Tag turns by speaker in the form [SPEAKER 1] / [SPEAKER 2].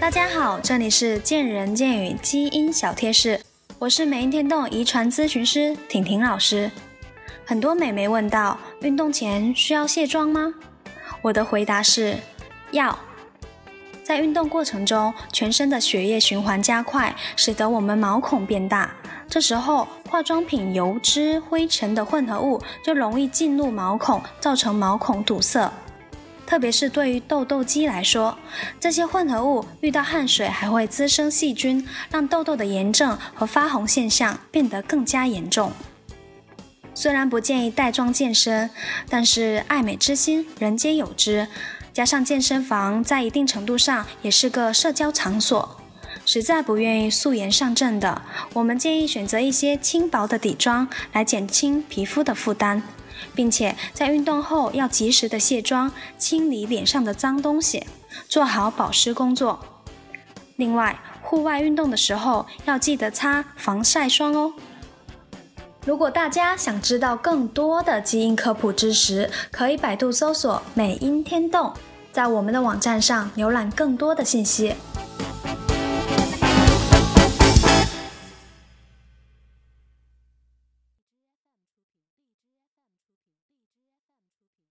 [SPEAKER 1] 大家好，这里是见人见语基因小贴士，我是美音天动遗传咨询师婷婷老师。很多美眉问到，运动前需要卸妆吗？我的回答是要。在运动过程中，全身的血液循环加快，使得我们毛孔变大。这时候，化妆品油脂、灰尘的混合物就容易进入毛孔，造成毛孔堵塞。特别是对于痘痘肌来说，这些混合物遇到汗水还会滋生细菌，让痘痘的炎症和发红现象变得更加严重。虽然不建议带妆健身，但是爱美之心人皆有之。加上健身房在一定程度上也是个社交场所，实在不愿意素颜上阵的，我们建议选择一些轻薄的底妆来减轻皮肤的负担，并且在运动后要及时的卸妆，清理脸上的脏东西，做好保湿工作。另外，户外运动的时候要记得擦防晒霜哦。如果大家想知道更多的基因科普知识，可以百度搜索“美音天动”，在我们的网站上浏览更多的信息。